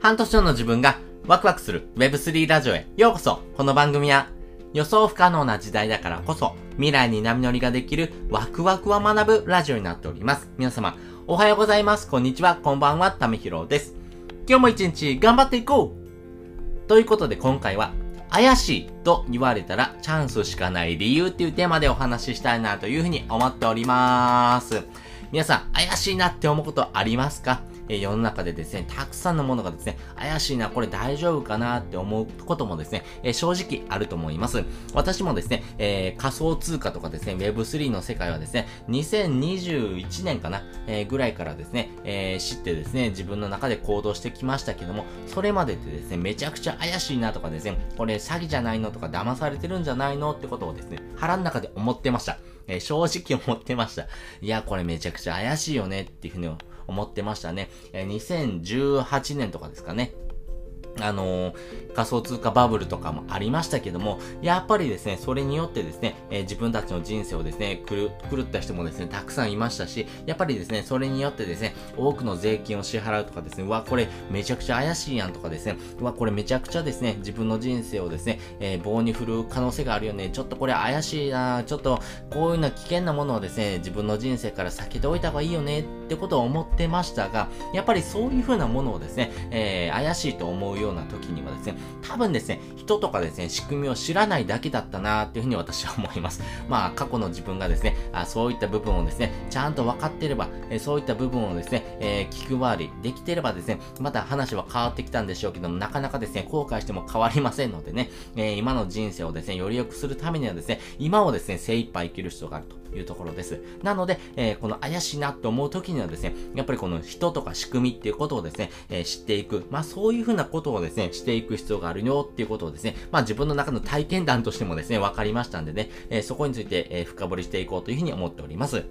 半年後の自分がワクワクする Web3 ラジオへようこそこの番組は予想不可能な時代だからこそ未来に波乗りができるワクワクは学ぶラジオになっております。皆様、おはようございます。こんにちは。こんばんは。ためひろです。今日も一日頑張っていこうということで今回は怪しいと言われたらチャンスしかない理由っていうテーマでお話ししたいなというふうに思っております。皆さん、怪しいなって思うことありますか？え世の中でですね、たくさんのものがですね、怪しいな、これ大丈夫かなって思うこともですね、え正直あると思います。私もですね、えー、仮想通貨とかですね、Web3 の世界はですね、2021年かな、えー、ぐらいからですね、えー、知ってですね、自分の中で行動してきましたけども、それまででですね、めちゃくちゃ怪しいなとかですね、これ詐欺じゃないのとか騙されてるんじゃないのってことをですね、腹の中で思ってました。え正直思ってました。いや、これめちゃくちゃ怪しいよねっていうふうに思ってましたね。え2018年とかですかね。あのー、仮想通貨バブルとかもありましたけども、やっぱりですね、それによってですね、えー、自分たちの人生をですね、狂った人もですね、たくさんいましたし、やっぱりですね、それによってですね、多くの税金を支払うとかですね、うわ、これめちゃくちゃ怪しいやんとかですね、うわ、これめちゃくちゃですね、自分の人生をですね、えー、棒に振る可能性があるよね、ちょっとこれ怪しいな、ちょっとこういうな危険なものをですね、自分の人生から避けておいた方がいいよねってことを思ってましたが、やっぱりそういう風なものをですね、え怪しいと思うようような時にはですね、多分ですね、人とかですね、仕組みを知らないだけだったなっていうふうに私は思います。まあ、過去の自分がですね、あそういった部分をですね、ちゃんと分かっていれば、えそういった部分をですね、えー、気配りできていればですね、また話は変わってきたんでしょうけども、なかなかですね、後悔しても変わりませんのでね、えー、今の人生をですね、より良くするためにはですね、今をですね、精一杯生きる必要があると。いうところです。なので、えー、この怪しいなって思う時にはですね、やっぱりこの人とか仕組みっていうことをですね、えー、知っていく。まあそういうふうなことをですね、していく必要があるよっていうことをですね、まあ自分の中の体験談としてもですね、わかりましたんでね、えー、そこについて、え深掘りしていこうというふうに思っております。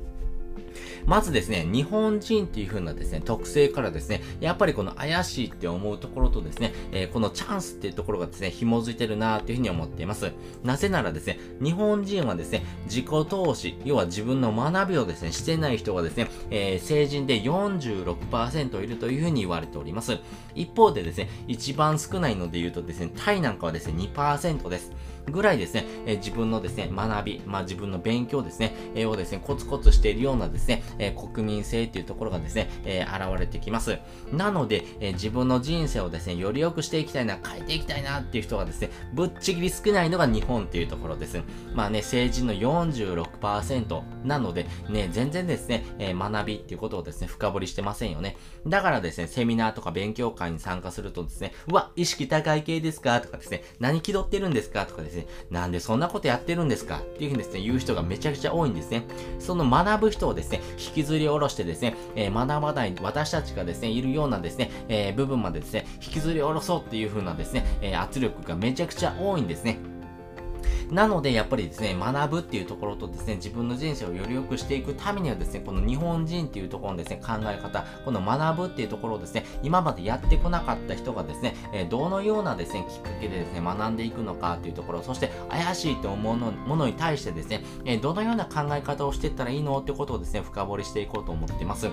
まずですね、日本人っていう風なですね、特性からですね、やっぱりこの怪しいって思うところとですね、えー、このチャンスっていうところがですね、紐づいてるなーっていう風に思っています。なぜならですね、日本人はですね、自己投資、要は自分の学びをですね、してない人がですね、えー、成人で46%いるという風に言われております。一方でですね、一番少ないので言うとですね、タイなんかはですね、2%です。ぐらいですね、え、自分のですね、学び、まあ自分の勉強ですね、え、をですね、コツコツしているようなですね、え、国民性っていうところがですね、え、現れてきます。なので、え、自分の人生をですね、より良くしていきたいな、変えていきたいなっていう人がですね、ぶっちぎり少ないのが日本っていうところです。まあね、成人の46%なので、ね、全然ですね、え、学びっていうことをですね、深掘りしてませんよね。だからですね、セミナーとか勉強会に参加するとですね、うわ、意識高い系ですか？とかですね、何気取ってるんですか？とかですね、なんでそんなことやってるんですか？っていうふうにですね、言う人がめちゃくちゃ多いんですね。その学ぶ人をですね、引きずり下ろしてですね、えー、学ばない私たちがですね、いるようなですね、えー、部分までですね、引きずり下ろそうっていう風なですね、えー、圧力がめちゃくちゃ多いんですね。なので、やっぱりですね、学ぶっていうところとですね、自分の人生をより良くしていくためにはですね、この日本人っていうところのですね、考え方、この学ぶっていうところをですね、今までやってこなかった人がですね、え、どのようなですね、きっかけでですね、学んでいくのかっていうところ、そして怪しいと思うものに対してですね、え、どのような考え方をしていったらいいのってことをですね、深掘りしていこうと思っています。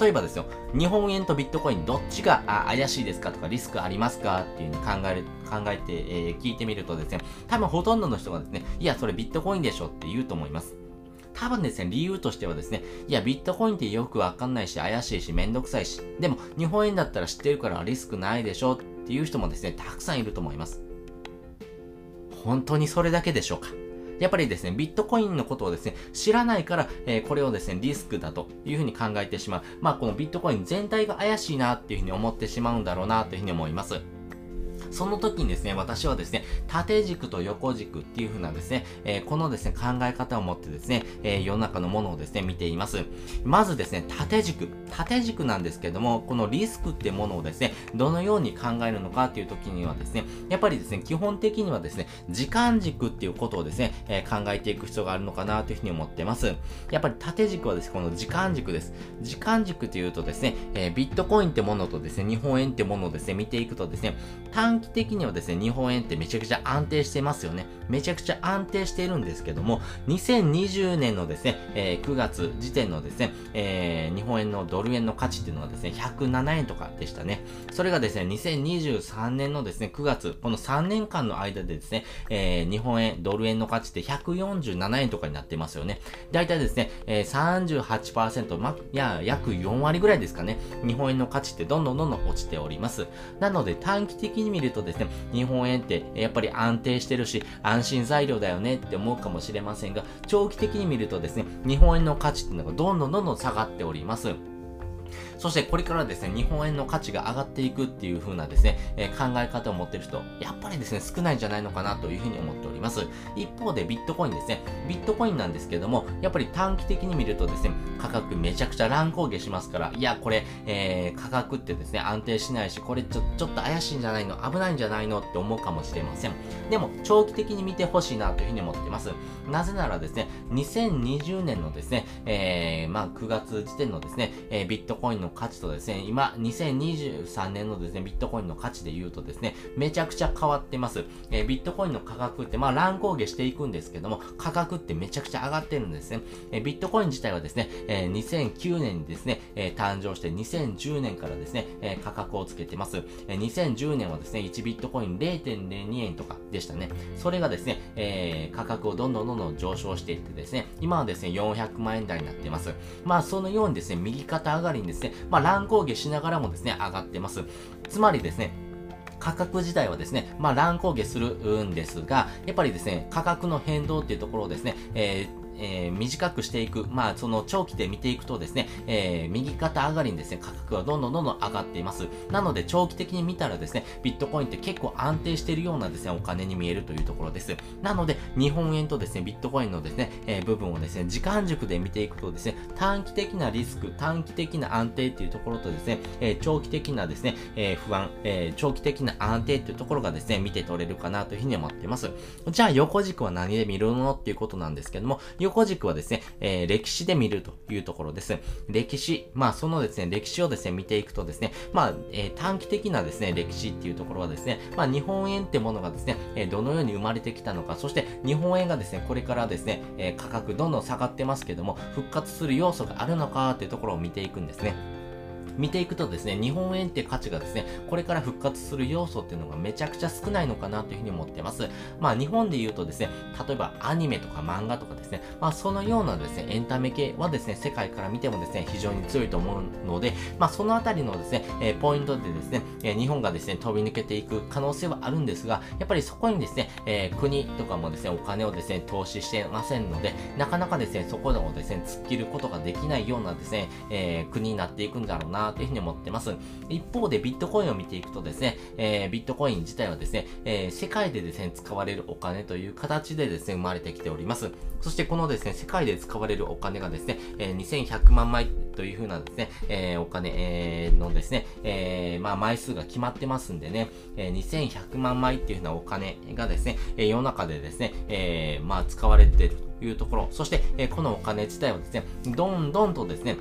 例えばですよ、日本円とビットコインどっちが怪しいですかとかリスクありますかっていう風に考える、考えて、えー、聞いてみるとですね、多分ほとんどの人がですね、いや、それビットコインでしょって言うと思います。多分ですね、理由としてはですね、いや、ビットコインってよくわかんないし、怪しいし、めんどくさいし、でも、日本円だったら知ってるからリスクないでしょっていう人もですね、たくさんいると思います。本当にそれだけでしょうかやっぱりですね、ビットコインのことをですね、知らないから、えー、これをですね、リスクだというふうに考えてしまう。まあ、このビットコイン全体が怪しいなっていうふうに思ってしまうんだろうなというふうに思います。その時にですね、私はですね、縦軸と横軸っていう風なですね、えー、このですね、考え方を持ってですね、えー、世の中のものをですね、見ています。まずですね、縦軸。縦軸なんですけども、このリスクってものをですね、どのように考えるのかっていう時にはですね、やっぱりですね、基本的にはですね、時間軸っていうことをですね、えー、考えていく必要があるのかなというふうに思ってます。やっぱり縦軸はですね、この時間軸です。時間軸というとですね、えビットコインってものとですね、日本円ってものをですね、見ていくとですね、短短期的にはですね、日本円ってめちゃくちゃ安定してますよね。めちゃくちゃ安定しているんですけども、2020年のですね、えー、9月時点のですね、えー、日本円のドル円の価値っていうのはですね、107円とかでしたね。それがですね、2023年のですね、9月、この3年間の間でですね、えー、日本円、ドル円の価値って147円とかになってますよね。だいたいですね、えー、38%、ま、や、約4割ぐらいですかね、日本円の価値ってどんどんどんどん落ちております。なので短期的に見るとですね、日本円ってやっぱり安定してるし、安心材料だよねって思うかもしれませんが、長期的に見るとですね、日本円の価値っていうのがどんどんどんどん下がっております。そしてこれからですね、日本円の価値が上がっていくっていう風なですね、えー、考え方を持ってる人、やっぱりですね、少ないんじゃないのかなというふうに思っております。一方でビットコインですね、ビットコインなんですけども、やっぱり短期的に見るとですね、価格めちゃくちゃ乱高下しますから、いや、これ、えー、価格ってですね、安定しないし、これちょ、ちょっと怪しいんじゃないの？危ないんじゃないの？って思うかもしれません。でも、長期的に見てほしいなというふうに思ってます。なぜならですね、2020年のですね、えー、まあ、9月時点のですね、えー、ビットコインの価値とですね、今、2023年のですね、ビットコインの価値で言うとですね、めちゃくちゃ変わってます。えー、ビットコインの価格って、まあ、乱高下していくんですけども、価格ってめちゃくちゃ上がってるんですね。えー、ビットコイン自体はですね、えー、2009年にですね、え、誕生して2010年からですね、え、価格をつけてます。え、2010年はですね、1ビットコイン0.02円とかでしたね。それがですね、え、価格をどんどんどんどん上昇していってですね、今はですね、400万円台になっています。まあ、そのようにですね、右肩上がりにですね、まあ、乱高下しながらもですね、上がってます。つまりですね、価格自体はですね、まあ乱高下するんですが、やっぱりですね、価格の変動っていうところをですね、えーえー、短くしていく、まあ、その長期で見ていくとですね、えー、右肩上がりにですね、価格はどんどんどんどん上がっています。なので、長期的に見たらですね、ビットコインって結構安定しているようなですね、お金に見えるというところです。なので、日本円とですね、ビットコインのですね、えー、部分をですね、時間軸で見ていくとですね、短期的なリスク、短期的な安定っていうところとですね、え、長期的なですね、え、不安、え、長期的な安定っていうところがですね、見て取れるかなというふうに思っています。じゃあ、横軸は何で見るのっていうことなんですけども、横軸はですね、えー、歴史で見るというところです。歴史、まあそのですね、歴史をですね、見ていくとですね、まあ、えー、短期的なですね、歴史っていうところはですね、まあ日本円ってものがですね、え、どのように生まれてきたのか、そして日本円がですね、これからですね、え価格どんどん下がってますけども、復活する要素があるのかっていうところを見ていくんですね。見ていくとですね、日本円って価値がですね、これから復活する要素っていうのがめちゃくちゃ少ないのかなというふうに思ってます。まあ日本で言うとですね、例えばアニメとか漫画とかですね、まあそのようなですね、エンタメ系はですね、世界から見てもですね、非常に強いと思うので、まあそのあたりのですね、えー、ポイントでですね、えー、日本がですね、飛び抜けていく可能性はあるんですが、やっぱりそこにですね、えー、国とかもですね、お金をですね、投資してませんので、なかなかですね、そこでもですね、突っ切ることができないようなですね、えー、国になっていくんだろうなというふうに思ってます。。一方でビットコインを見ていくとですね、えー、ビットコイン自体はですね、えー、世界でですね、使われるお金という形でですね、生まれてきております。そしてこのですね、世界で使われるお金がですね、えー、2100万枚という風なですね、えー、お金、えー、のですね、えー、まあ枚数が決まってますんでね、えー、2100万枚っていう風なお金がですね、えー、世の中でですね、えー、まあ使われているというところ、そして、えー、このお金自体はですね、どんどんとですね、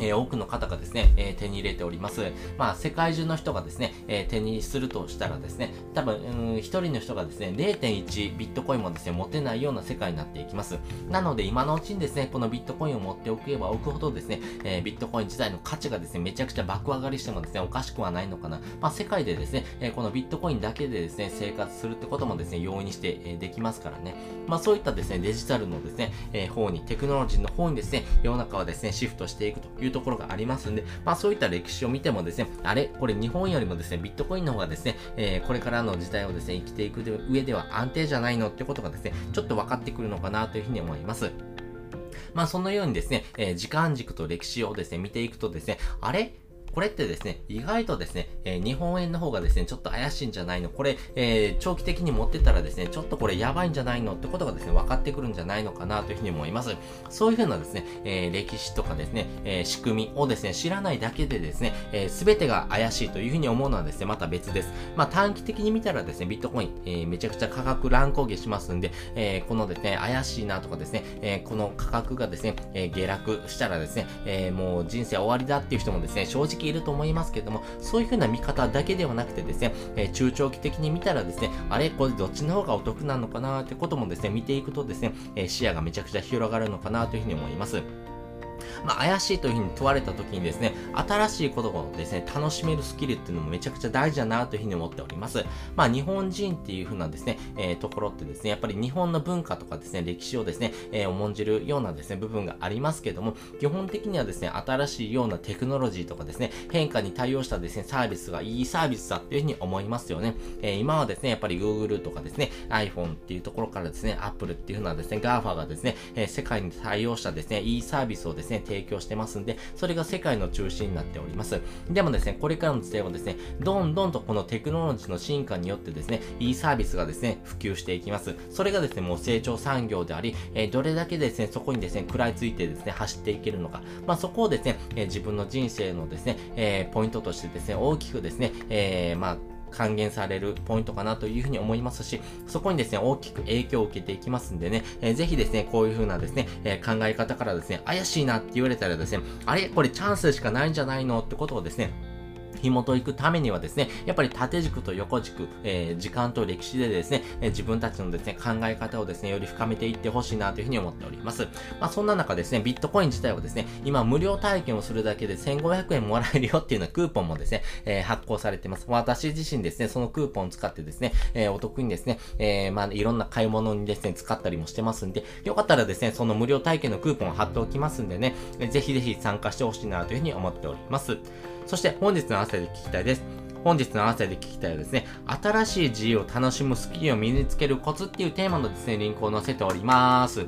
え、多くの方がですね、え、手に入れております。まあ、世界中の人がですね、え、手にするとしたらですね、多分、うん、一人の人がですね、0.1ビットコインもですね、持てないような世界になっていきます。なので、今のうちにですね、このビットコインを持っておけば置くほどですね、えビットコイン自体の価値がですね、めちゃくちゃ爆上がりしてもですね、おかしくはないのかな。まあ、世界でですね、えこのビットコインだけでですね、生活するってこともですね、容易にして、えできますからね。まあ、そういったですね、デジタルのですね、え方に、テクノロジーの方にですね、世の中はですね、シフトしていくというところがありますんで、まあそういった歴史を見てもですね、あれこれ日本よりもですね、ビットコインの方がですね、えー、これからの時代をですね、生きていく上では安定じゃないのってことがですね、ちょっと分かってくるのかなというふうに思います。まあそのようにですね、えー、時間軸と歴史をですね、見ていくとですね、あれ？これってですね、意外とですね、えー、日本円の方がですね、ちょっと怪しいんじゃないの？これ、えー、長期的に持ってたらですね、ちょっとこれやばいんじゃないのってことがですね、分かってくるんじゃないのかなというふうに思います。そういうふうなですね、えー、歴史とかですね、え仕組みをですね、知らないだけでですね、えー、全てが怪しいというふうに思うのはですね、また別です。まあ短期的に見たらですね、ビットコイン、え、めちゃくちゃ価格乱高下しますんで、え、このですね、怪しいなとかですね、え、この価格がですね、え、下落したらですね、え、もう人生終わりだっていう人もですね、正直いると思いますけども、そういう風な見方だけではなくてですね、えー、中長期的に見たらですね、あれこれどっちの方がお得なのかなってこともですね、見ていくとですね、え、視野がめちゃくちゃ広がるのかなというふうに思います。まあ、怪しいというふうに問われた時にですね、新しいことをですね、楽しめるスキルっていうのもめちゃくちゃ大事だなというふうに思っております。まあ、日本人っていうふうなですね、えー、ところってですね、やっぱり日本の文化とかですね、歴史をですね、えー、重んじるようなですね、部分がありますけども、基本的にはですね、新しいようなテクノロジーとかですね、変化に対応したですね、サービスがいいサービスだっていうふうに思いますよね。えー、今はですね、やっぱり Google とかですね、iPhone っていうところからですね、Apple っていうふうなですね、GAFA がですね、え世界に対応したですね、いいサービスをですね、提供してますんで、それが世界の中心になっております。でもですね、これからの時代はですね、どんどんとこのテクノロジーの進化によってですね、いいサービスがですね、普及していきます。それがですね、もう成長産業であり、えー、どれだけですね、そこにですね、食らいついてですね、走っていけるのか。まあ、そこをですね、えー、自分の人生のですね、えー、ポイントとしてですね、大きくですね、えまあ、還元されるポイントかなというふうに思いますし、そこにですね、大きく影響を受けていきますんでね、えー、ぜひですね、こういうふうなですね、えー、考え方からですね、怪しいなって言われたらですね、あれこれチャンスしかないんじゃないのってことをですね、紐解くためにはですね、やっぱり縦軸と横軸、えー、時間と歴史でですね、えー、自分たちのですね、考え方をですね、より深めていってほしいなというふうに思っております。まあ、そんな中ですね、ビットコイン自体はですね、今無料体験をするだけで1500円もらえるよっていうようなクーポンもですね、えー、発行されてます。私自身ですね、そのクーポンを使ってですね、えお得にですね、えまあ、いろんな買い物にですね、使ったりもしてますんで、よかったらですね、その無料体験のクーポンを貼っておきますんでね、ぜひぜひ参加してほしいなというふうに思っております。そして本日の合わせで聞きたいです。本日の合わせで聞きたいはですね、新しい自由を楽しむスキルを身につけるコツっていうテーマのですね、リンクを載せております。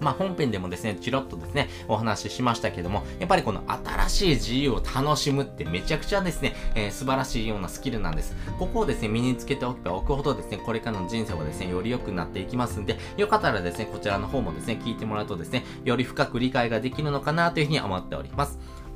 まあ、本編でもですね、チロッとですね、お話ししましたけども、やっぱりこの新しい自由を楽しむってめちゃくちゃですね、えー、素晴らしいようなスキルなんです。ここをですね、身につけておけばおくほどですね、これからの人生はですね、より良くなっていきますんで、よかったらですね、こちらの方もですね、聞いてもらうとですね、より深く理解ができるのかなというふうに思っております。